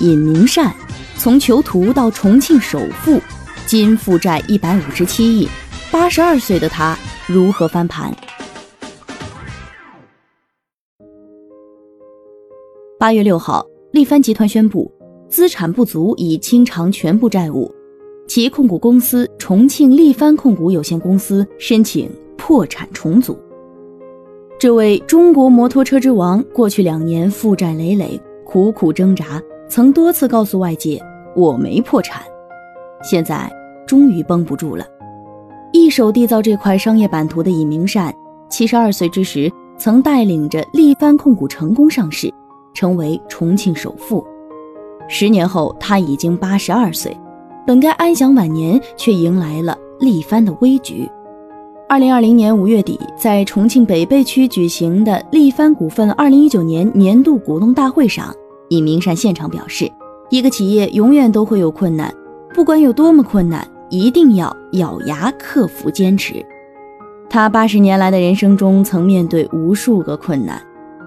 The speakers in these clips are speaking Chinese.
尹明善，从囚徒到重庆首富，今负债一百五十七亿，八十二岁的他如何翻盘？八月六号，力帆集团宣布资产不足，已清偿全部债务，其控股公司重庆力帆控股有限公司申请破产重组。这位中国摩托车之王，过去两年负债累累，苦苦挣扎，曾多次告诉外界“我没破产”，现在终于绷不住了，一手缔造这块商业版图的尹明善，七十二岁之时曾带领着力帆控股成功上市，成为重庆首富。十年后，他已经八十二岁，本该安享晚年，却迎来了力帆的危局。二零二零年五月底，在重庆北碚区举行的力帆股份二零一九年年度股东大会上，尹明善现场表示：“一个企业永远都会有困难，不管有多么困难，一定要咬牙克服、坚持。”他八十年来的人生中曾面对无数个困难，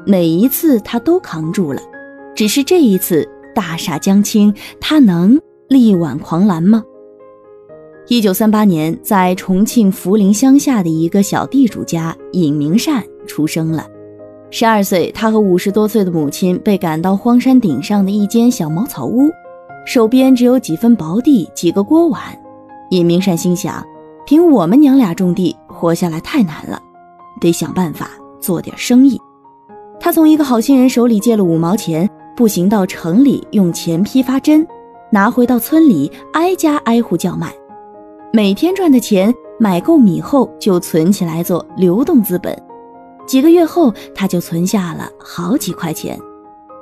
每一次他都扛住了，只是这一次大厦将倾，他能力挽狂澜吗？一九三八年，在重庆涪陵乡下的一个小地主家，尹明善出生了。十二岁，他和五十多岁的母亲被赶到荒山顶上的一间小茅草屋，手边只有几分薄地、几个锅碗。尹明善心想：凭我们娘俩种地活下来太难了，得想办法做点生意。他从一个好心人手里借了五毛钱，步行到城里用钱批发针，拿回到村里挨家挨户叫卖。每天赚的钱买够米后，就存起来做流动资本。几个月后，他就存下了好几块钱。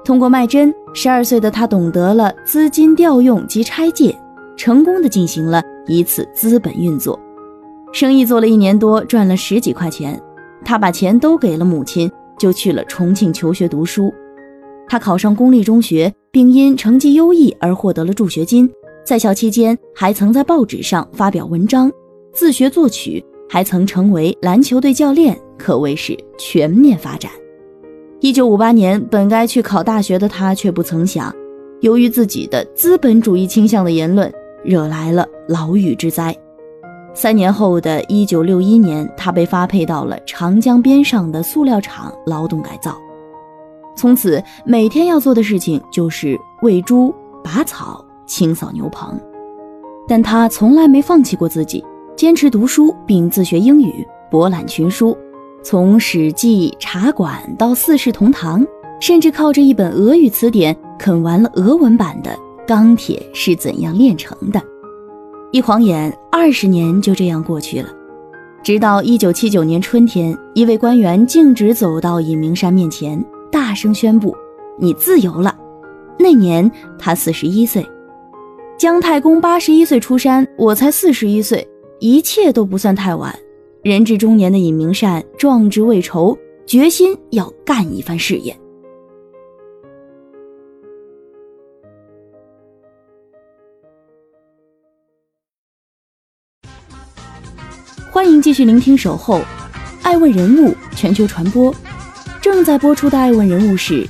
通过卖针，十二岁的他懂得了资金调用及拆借，成功的进行了一次资本运作。生意做了一年多，赚了十几块钱。他把钱都给了母亲，就去了重庆求学读书。他考上公立中学，并因成绩优异而获得了助学金。在校期间，还曾在报纸上发表文章，自学作曲，还曾成为篮球队教练，可谓是全面发展。一九五八年，本该去考大学的他，却不曾想，由于自己的资本主义倾向的言论，惹来了牢狱之灾。三年后的一九六一年，他被发配到了长江边上的塑料厂劳动改造，从此每天要做的事情就是喂猪、拔草。清扫牛棚，但他从来没放弃过自己，坚持读书并自学英语，博览群书，从《史记》《茶馆》到《四世同堂》，甚至靠着一本俄语词典啃完了俄文版的《钢铁是怎样炼成的》。一晃眼，二十年就这样过去了。直到一九七九年春天，一位官员径直走到尹明山面前，大声宣布：“你自由了。”那年他四十一岁。姜太公八十一岁出山，我才四十一岁，一切都不算太晚。人至中年的尹明善壮志未酬，决心要干一番事业。欢迎继续聆听《守候》，爱问人物全球传播，正在播出的爱问人物是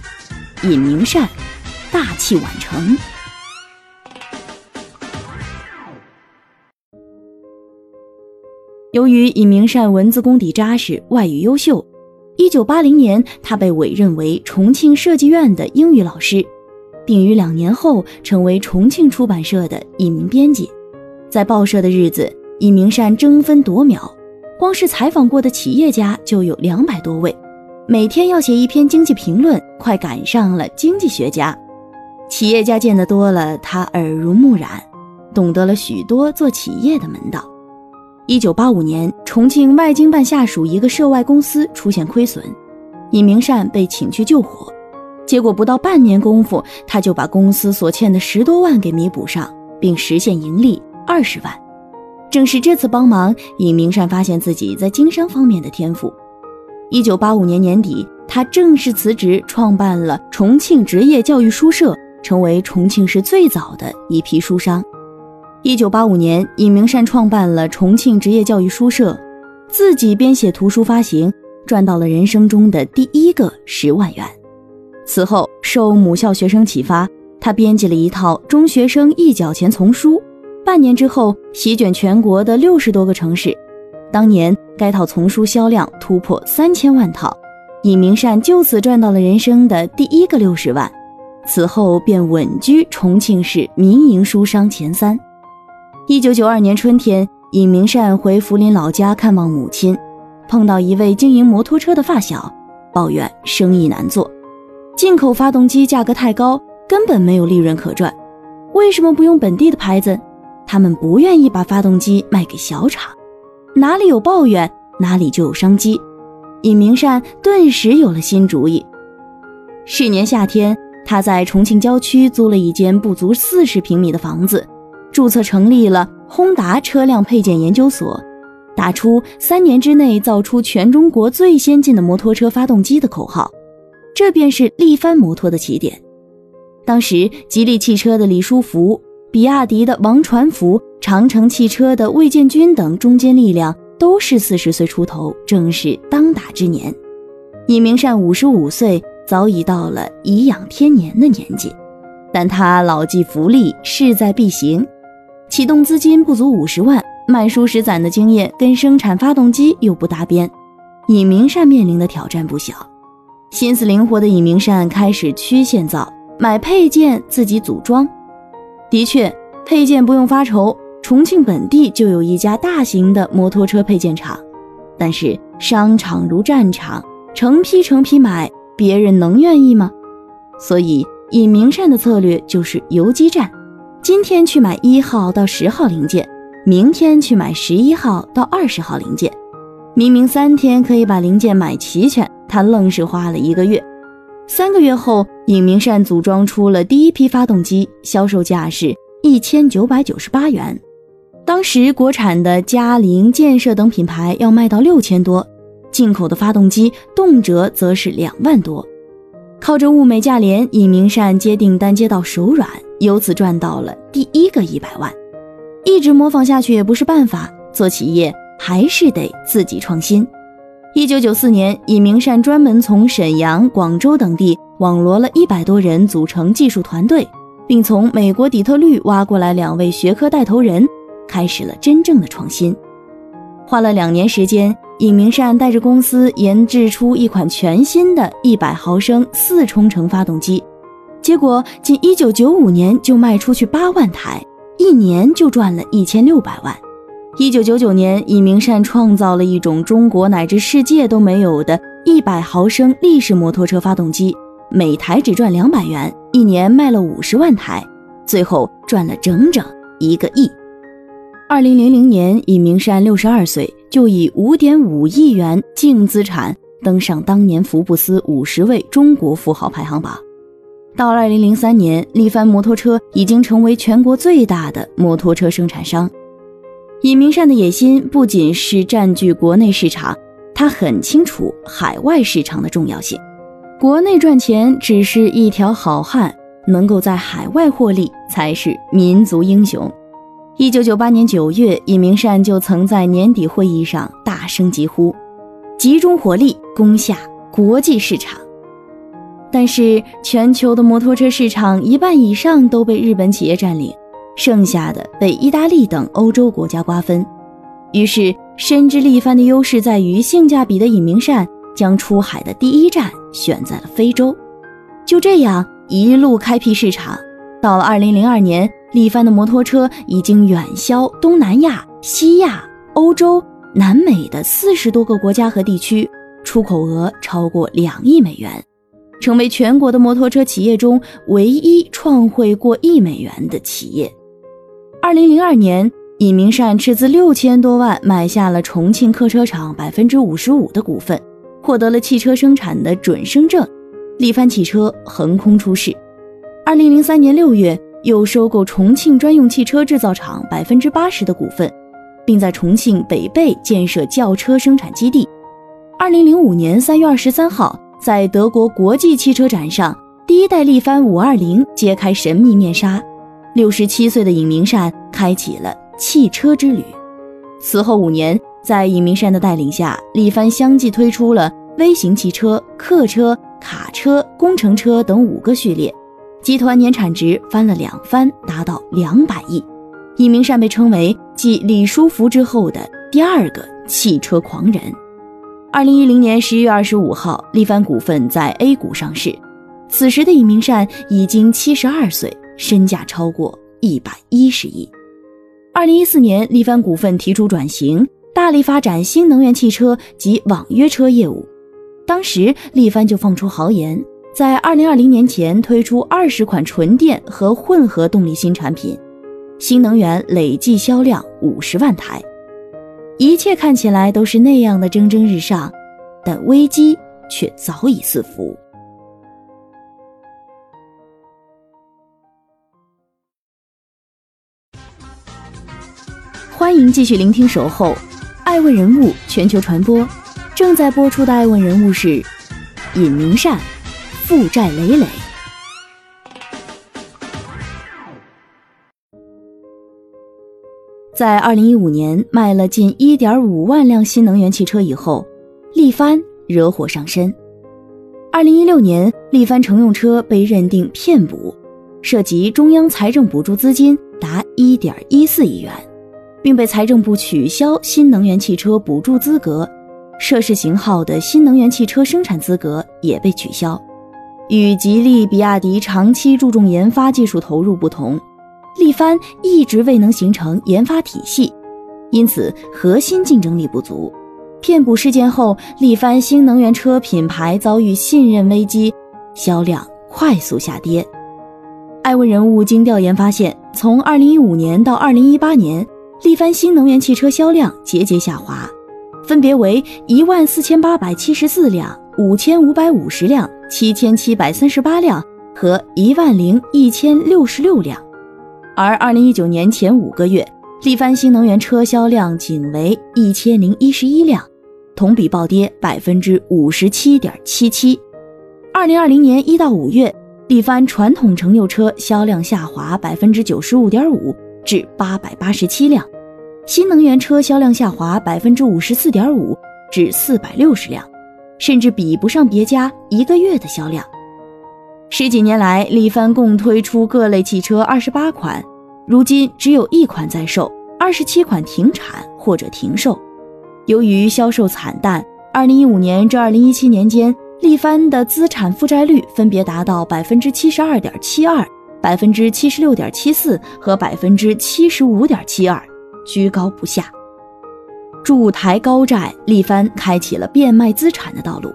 尹明善，大器晚成。由于尹明善文字功底扎实，外语优秀，一九八零年他被委任为重庆设计院的英语老师，并于两年后成为重庆出版社的一名编辑。在报社的日子，尹明善争分夺秒，光是采访过的企业家就有两百多位，每天要写一篇经济评论，快赶上了经济学家。企业家见得多了，他耳濡目染，懂得了许多做企业的门道。一九八五年，重庆外经办下属一个涉外公司出现亏损，尹明善被请去救火。结果不到半年功夫，他就把公司所欠的十多万给弥补上，并实现盈利二十万。正是这次帮忙，尹明善发现自己在经商方面的天赋。一九八五年年底，他正式辞职，创办了重庆职业教育书社，成为重庆市最早的一批书商。一九八五年，尹明善创办了重庆职业教育书社，自己编写图书发行，赚到了人生中的第一个十万元。此后，受母校学生启发，他编辑了一套中学生一角钱丛书，半年之后席卷全国的六十多个城市。当年该套丛书销量突破三千万套，尹明善就此赚到了人生的第一个六十万。此后便稳居重庆市民营书商前三。一九九二年春天，尹明善回涪陵老家看望母亲，碰到一位经营摩托车的发小，抱怨生意难做。进口发动机价格太高，根本没有利润可赚。为什么不用本地的牌子？他们不愿意把发动机卖给小厂。哪里有抱怨，哪里就有商机。尹明善顿时有了新主意。是年夏天，他在重庆郊区租了一间不足四十平米的房子，注册成立了轰达车辆配件研究所，打出三年之内造出全中国最先进的摩托车发动机的口号。这便是力帆摩托的起点。当时，吉利汽车的李书福、比亚迪的王传福、长城汽车的魏建军等中坚力量都是四十岁出头，正是当打之年。尹明善五十五岁，早已到了颐养天年的年纪，但他老骥伏枥，势在必行。启动资金不足五十万，卖数十攒的经验跟生产发动机又不搭边，尹明善面临的挑战不小。心思灵活的尹明善开始曲线造，买配件自己组装。的确，配件不用发愁，重庆本地就有一家大型的摩托车配件厂。但是商场如战场，成批成批买，别人能愿意吗？所以尹明善的策略就是游击战：今天去买一号到十号零件，明天去买十一号到二十号零件。明明三天可以把零件买齐全。他愣是花了一个月，三个月后，尹明善组装出了第一批发动机，销售价是一千九百九十八元。当时国产的嘉陵、建设等品牌要卖到六千多，进口的发动机动辄则是两万多。靠着物美价廉，尹明善接订单接到手软，由此赚到了第一个一百万。一直模仿下去也不是办法，做企业还是得自己创新。一九九四年，尹明善专门从沈阳、广州等地网罗了一百多人组成技术团队，并从美国底特律挖过来两位学科带头人，开始了真正的创新。花了两年时间，尹明善带着公司研制出一款全新的一百毫升四冲程发动机，结果仅一九九五年就卖出去八万台，一年就赚了一千六百万。一九九九年，尹明善创造了一种中国乃至世界都没有的100毫升立式摩托车发动机，每台只赚两百元，一年卖了五十万台，最后赚了整整一个亿。二零零零年，尹明善六十二岁，就以五点五亿元净资产登上当年福布斯五十位中国富豪排行榜。到二零零三年，力帆摩托车已经成为全国最大的摩托车生产商。尹明善的野心不仅是占据国内市场，他很清楚海外市场的重要性。国内赚钱只是一条好汉，能够在海外获利才是民族英雄。一九九八年九月，尹明善就曾在年底会议上大声疾呼：“集中火力攻下国际市场。”但是，全球的摩托车市场一半以上都被日本企业占领。剩下的被意大利等欧洲国家瓜分，于是深知力帆的优势在于性价比的尹明善将出海的第一站选在了非洲，就这样一路开辟市场。到了二零零二年，力帆的摩托车已经远销东南亚、西亚、欧洲、南美的四十多个国家和地区，出口额超过两亿美元，成为全国的摩托车企业中唯一创汇过亿美元的企业。二零零二年，尹明善斥资六千多万买下了重庆客车厂百分之五十五的股份，获得了汽车生产的准生证。力帆汽车横空出世。二零零三年六月，又收购重庆专用汽车制造厂百分之八十的股份，并在重庆北碚建设轿车生产基地。二零零五年三月二十三号，在德国国际汽车展上，第一代力帆五二零揭开神秘面纱，六十七岁的尹明善开启了汽车之旅。此后五年，在尹明善的带领下，力帆相继推出了微型汽车、客车、卡车、工程车等五个序列，集团年产值翻了两番，达到两百亿。尹明善被称为继李书福之后的第二个汽车狂人。二零一零年十一月二十五号，力帆股份在 A 股上市。此时的尹明善已经七十二岁，身价超过一百一十亿。二零一四年，力帆股份提出转型，大力发展新能源汽车及网约车业务。当时，力帆就放出豪言，在二零二零年前推出二十款纯电和混合动力新产品，新能源累计销量五十万台。一切看起来都是那样的蒸蒸日上，但危机却早已四伏。欢迎继续聆听《守候》，爱问人物全球传播，正在播出的爱问人物是尹明善，负债累累。在二零一五年卖了近一点五万辆新能源汽车以后，力帆惹火上身。二零一六年，力帆乘用车被认定骗补，涉及中央财政补助资金达一点一四亿元，并被财政部取消新能源汽车补助资格，涉事型号的新能源汽车生产资格也被取消。与吉利、比亚迪长期注重研发技术投入不同。力帆一直未能形成研发体系，因此核心竞争力不足。骗补事件后，力帆新能源车品牌遭遇信任危机，销量快速下跌。爱问人物经调研发现，从2015年到2018年，力帆新能源汽车销量节节下滑，分别为14,874辆、5,550辆、七千七百三十八辆和一万零一千六十六辆。而二零一九年前五个月，力帆新能源车销量仅为一千零一十一辆，同比暴跌百分之五十七点七七。二零二零年一到五月，力帆传统乘用车销量下滑百分之九十五点五，至八百八十七辆；新能源车销量下滑百分之五十四点五，至四百六十辆，甚至比不上别家一个月的销量。十几年来，力帆共推出各类汽车二十八款，如今只有一款在售，二十七款停产或者停售。由于销售惨淡，二零一五年至二零一七年间，力帆的资产负债率分别达到百分之七十二点七二、百分之七十六点七四和百分之七十五点七二，居高不下。筑台高债，力帆开启了变卖资产的道路。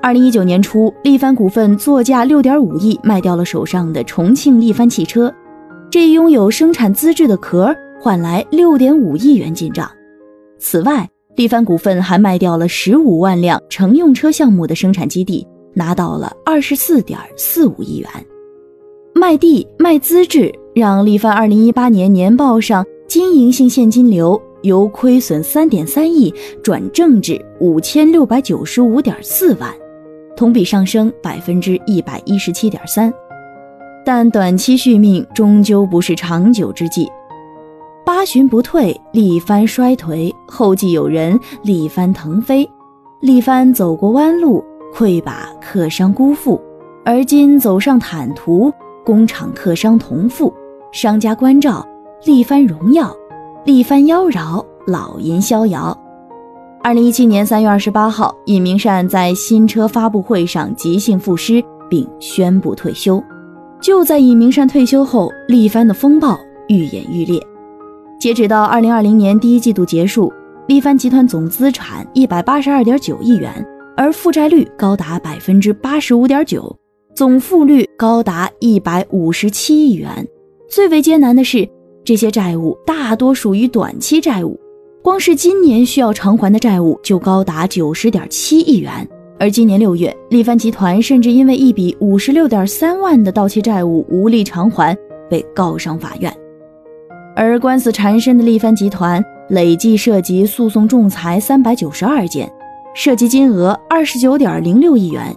二零一九年初，力帆股份作价六点五亿卖掉了手上的重庆力帆汽车，这一拥有生产资质的壳换来六点五亿元进账。此外，力帆股份还卖掉了十五万辆乘用车项目的生产基地，拿到了二十四点四五亿元。卖地卖资质，让力帆二零一八年年报上经营性现金流由亏损三点三亿转正至五千六百九十五点四万。同比上升百分之一百一十七点三，但短期续命终究不是长久之计。八旬不退，力帆衰颓；后继有人，力帆腾飞。力帆走过弯路，愧把客商辜负，而今走上坦途，工厂客商同富，商家关照，力帆荣耀，力帆妖娆，老银逍遥。二零一七年三月二十八号，尹明善在新车发布会上即兴赋诗，并宣布退休。就在尹明善退休后，力帆的风暴愈演愈烈。截止到二零二零年第一季度结束，力帆集团总资产一百八十二点九亿元，而负债率高达百分之八十五点九，总负率高达一百五十七亿元。最为艰难的是，这些债务大多属于短期债务。光是今年需要偿还的债务就高达九十点七亿元，而今年六月，力帆集团甚至因为一笔五十六点三万的到期债务无力偿还，被告上法院。而官司缠身的力帆集团累计涉及诉讼仲裁三百九十二件，涉及金额二十九点零六亿元，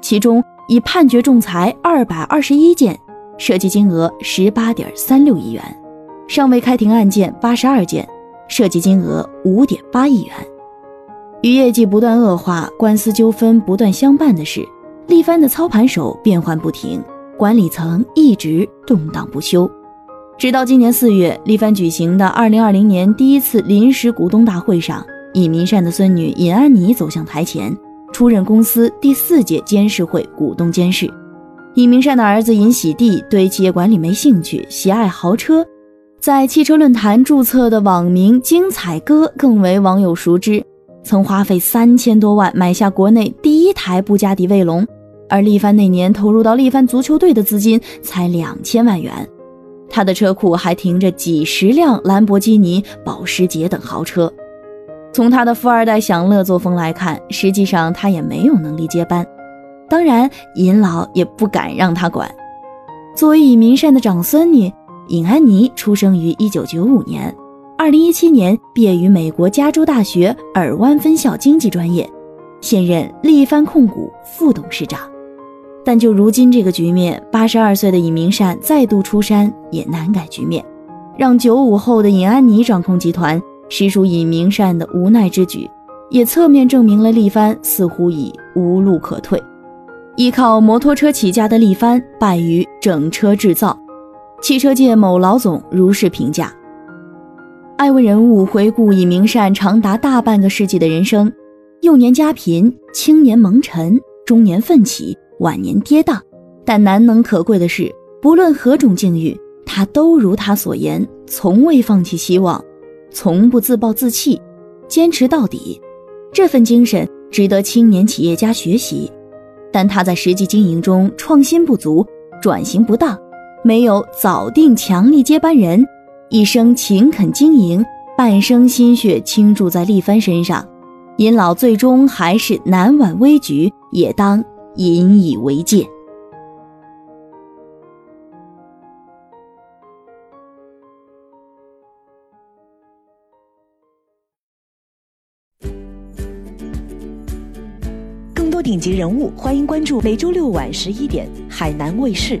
其中已判决仲裁二百二十一件，涉及金额十八点三六亿元，尚未开庭案件八十二件，涉及金额五点八亿元。与业绩不断恶化、官司纠纷不断相伴的是，力帆的操盘手变幻不停，管理层一直动荡不休。直到今年四月，力帆举行的二零二零年第一次临时股东大会上，尹明善的孙女尹安妮走向台前，出任公司第四届监事会股东监事。尹明善的儿子尹喜弟对企业管理没兴趣，喜爱豪车，在汽车论坛注册的网名“精彩哥”更为网友熟知。曾花费三千多万买下国内第一台布加迪卫龙，而力帆那年投入到力帆足球队的资金才两千万元。他的车库还停着几十辆兰博基尼、保时捷等豪车。从他的富二代享乐作风来看，实际上他也没有能力接班。当然，尹老也不敢让他管。作为尹明善的长孙女，尹安妮出生于一九九五年。二零一七年毕业于美国加州大学尔湾分校经济专业，现任力帆控股副董事长。但就如今这个局面，八十二岁的尹明善再度出山也难改局面，让九五后的尹安妮掌控集团，实属尹明善的无奈之举，也侧面证明了力帆似乎已无路可退。依靠摩托车起家的力帆败于整车制造，汽车界某老总如是评价。爱问人物回顾尹明善长达大半个世纪的人生：幼年家贫，青年蒙尘，中年奋起，晚年跌宕。但难能可贵的是，不论何种境遇，他都如他所言，从未放弃希望，从不自暴自弃，坚持到底。这份精神值得青年企业家学习。但他在实际经营中创新不足，转型不当，没有早定强力接班人。一生勤恳经营，半生心血倾注在力帆身上，尹老最终还是难挽危局，也当引以为戒。更多顶级人物，欢迎关注每周六晚十一点海南卫视，